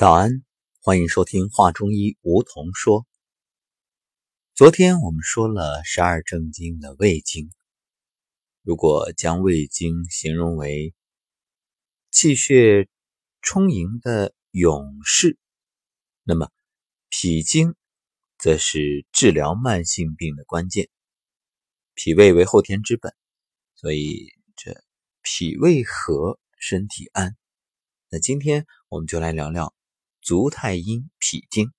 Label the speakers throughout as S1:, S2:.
S1: 早安，欢迎收听《话中医》，梧桐说。昨天我们说了十二正经的胃经，如果将胃经形容为气血充盈的勇士，那么脾经则是治疗慢性病的关键。脾胃为后天之本，所以这脾胃和，身体安。那今天我们就来聊聊。足太阴脾经，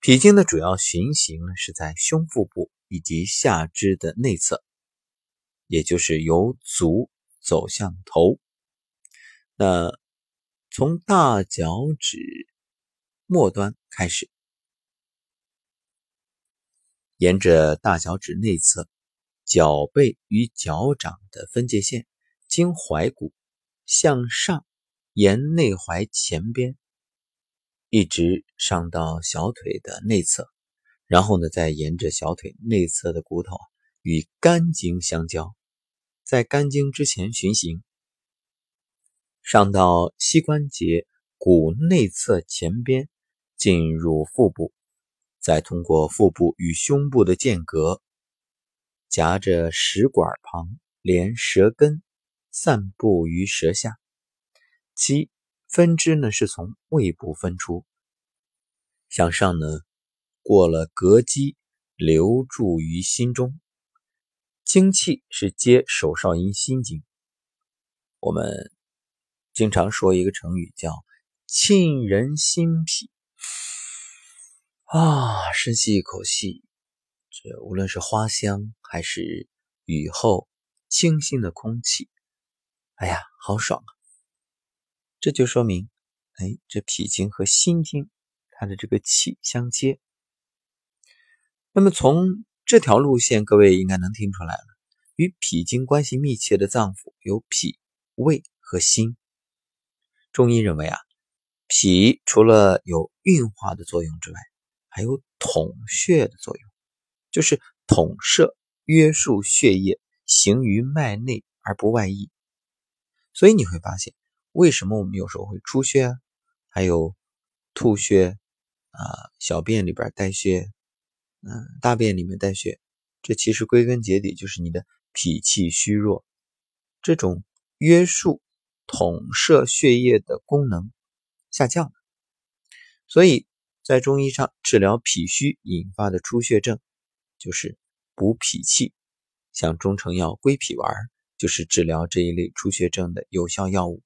S1: 脾经的主要循行呢是在胸腹部以及下肢的内侧，也就是由足走向头。那从大脚趾末端开始，沿着大脚趾内侧脚背与脚掌的分界线，经踝骨向上。沿内踝前边一直上到小腿的内侧，然后呢，再沿着小腿内侧的骨头与肝经相交，在肝经之前循行，上到膝关节骨内侧前边，进入腹部，再通过腹部与胸部的间隔，夹着食管旁，连舌根散布于舌下。七分支呢是从胃部分出，向上呢过了膈肌，流注于心中。精气是接手少阴心经。我们经常说一个成语叫“沁人心脾”。啊，深吸一口气，这无论是花香还是雨后清新的空气，哎呀，好爽啊！这就说明，哎，这脾经和心经它的这个气相接。那么从这条路线，各位应该能听出来了，与脾经关系密切的脏腑有脾、胃和心。中医认为啊，脾除了有运化的作用之外，还有统血的作用，就是统摄、约束血液行于脉内而不外溢。所以你会发现。为什么我们有时候会出血？还有吐血啊，小便里边带血，嗯，大便里面带血，这其实归根结底就是你的脾气虚弱，这种约束统摄血液的功能下降了。所以在中医上治疗脾虚引发的出血症，就是补脾气，像中成药归脾丸，就是治疗这一类出血症的有效药物。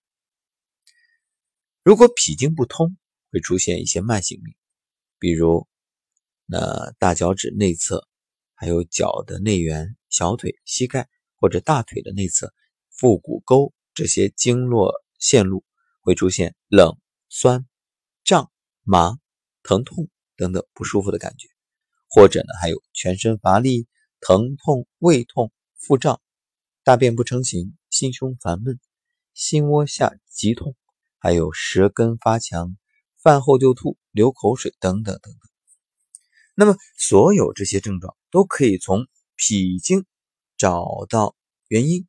S1: 如果脾经不通，会出现一些慢性病，比如那大脚趾内侧，还有脚的内缘、小腿、膝盖或者大腿的内侧、腹股沟这些经络线路会出现冷、酸、胀、麻、疼痛等等不舒服的感觉，或者呢还有全身乏力、疼痛、胃痛、腹胀、大便不成形、心胸烦闷、心窝下急痛。还有舌根发强、饭后就吐、流口水等等等等。那么，所有这些症状都可以从脾经找到原因，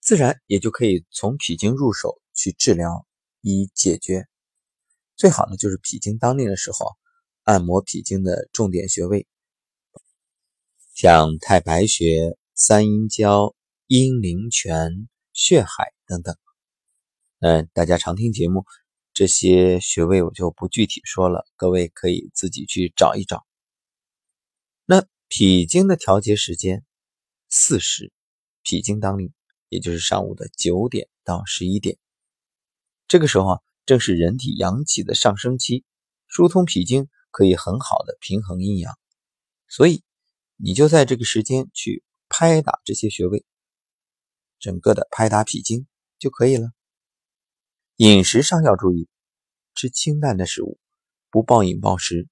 S1: 自然也就可以从脾经入手去治疗以解决。最好呢，就是脾经当令的时候，按摩脾经的重点穴位，像太白穴、三阴交、阴陵泉、血海等等。嗯，大家常听节目，这些穴位我就不具体说了，各位可以自己去找一找。那脾经的调节时间四时，脾经当令，也就是上午的九点到十一点，这个时候啊，正是人体阳气的上升期，疏通脾经可以很好的平衡阴阳，所以你就在这个时间去拍打这些穴位，整个的拍打脾经就可以了。饮食上要注意，吃清淡的食物，不暴饮暴食，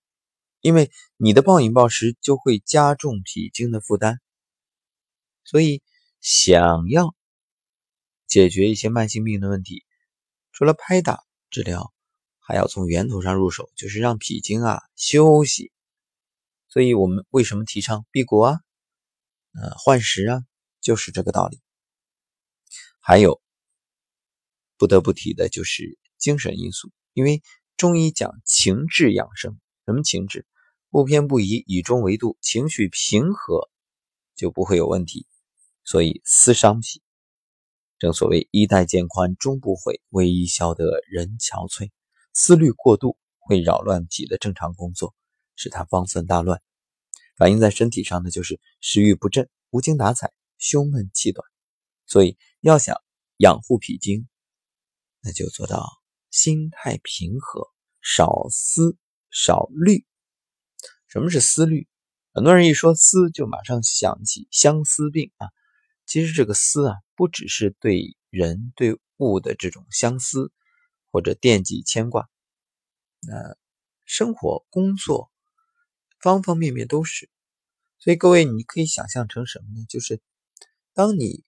S1: 因为你的暴饮暴食就会加重脾经的负担。所以，想要解决一些慢性病的问题，除了拍打治疗，还要从源头上入手，就是让脾经啊休息。所以我们为什么提倡辟谷啊，呃换食啊，就是这个道理。还有。不得不提的就是精神因素，因为中医讲情志养生，什么情志？不偏不倚，以中为度，情绪平和就不会有问题。所以思伤脾，正所谓衣带渐宽终不悔，为伊消得人憔悴。思虑过度会扰乱脾的正常工作，使他方寸大乱。反映在身体上的就是食欲不振、无精打采、胸闷气短。所以要想养护脾经，那就做到心态平和，少思少虑。什么是思虑？很多人一说思，就马上想起相思病啊。其实这个思啊，不只是对人对物的这种相思或者惦记牵挂，那生活工作方方面面都是。所以各位，你可以想象成什么呢？就是当你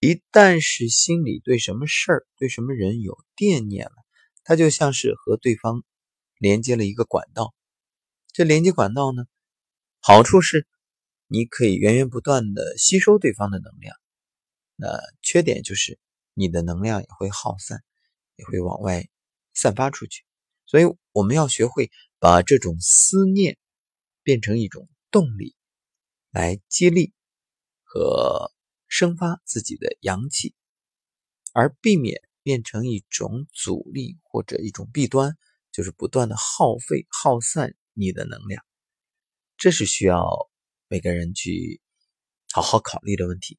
S1: 一旦是心里对什么事儿、对什么人有惦念了，它就像是和对方连接了一个管道。这连接管道呢，好处是你可以源源不断的吸收对方的能量，那缺点就是你的能量也会耗散，也会往外散发出去。所以我们要学会把这种思念变成一种动力，来激励和生发自己的阳气，而避免变成一种阻力或者一种弊端，就是不断的耗费耗散。你的能量，这是需要每个人去好好考虑的问题。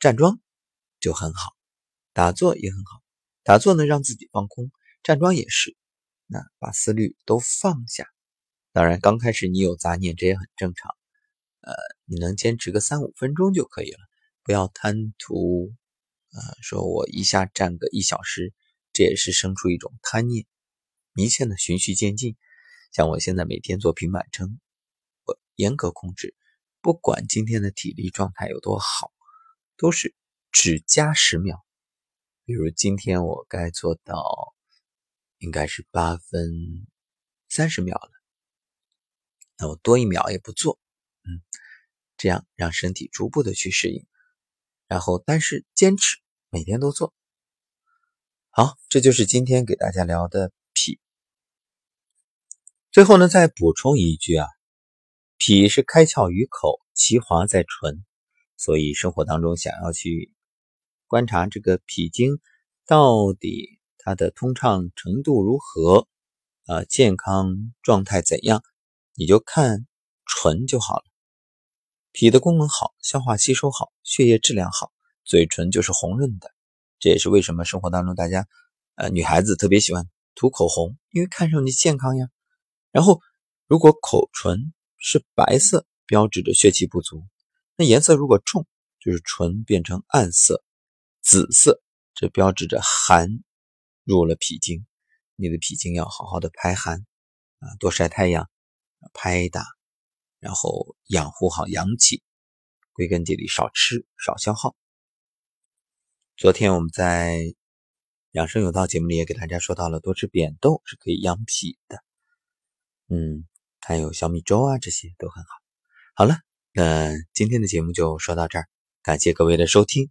S1: 站桩就很好，打坐也很好。打坐呢，让自己放空；站桩也是，那把思虑都放下。当然，刚开始你有杂念，这也很正常。呃，你能坚持个三五分钟就可以了，不要贪图。呃，说我一下站个一小时，这也是生出一种贪念。一切呢，循序渐进。像我现在每天做平板撑，我严格控制，不管今天的体力状态有多好，都是只加十秒。比如今天我该做到应该是八分三十秒了，那我多一秒也不做，嗯，这样让身体逐步的去适应，然后但是坚持每天都做。好，这就是今天给大家聊的脾。最后呢，再补充一句啊，脾是开窍于口，其华在唇，所以生活当中想要去观察这个脾经到底它的通畅程度如何，啊，健康状态怎样，你就看唇就好了。脾的功能好，消化吸收好，血液质量好，嘴唇就是红润的。这也是为什么生活当中大家，呃，女孩子特别喜欢涂口红，因为看上去健康呀。然后，如果口唇是白色，标志着血气不足；那颜色如果重，就是唇变成暗色、紫色，这标志着寒入了脾经。你的脾经要好好的排寒啊，多晒太阳，拍打，然后养护好阳气。归根结底，少吃少消耗。昨天我们在养生有道节目里也给大家说到了，多吃扁豆是可以养脾的。嗯，还有小米粥啊，这些都很好。好了，那今天的节目就说到这儿，感谢各位的收听。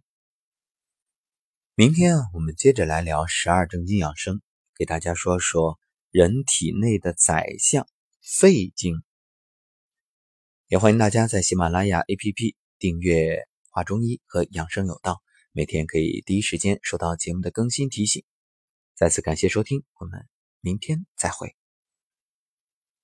S1: 明天啊，我们接着来聊十二正经养生，给大家说说人体内的宰相肺经。也欢迎大家在喜马拉雅 APP 订阅《华中医》和《养生有道》，每天可以第一时间收到节目的更新提醒。再次感谢收听，我们明天再会。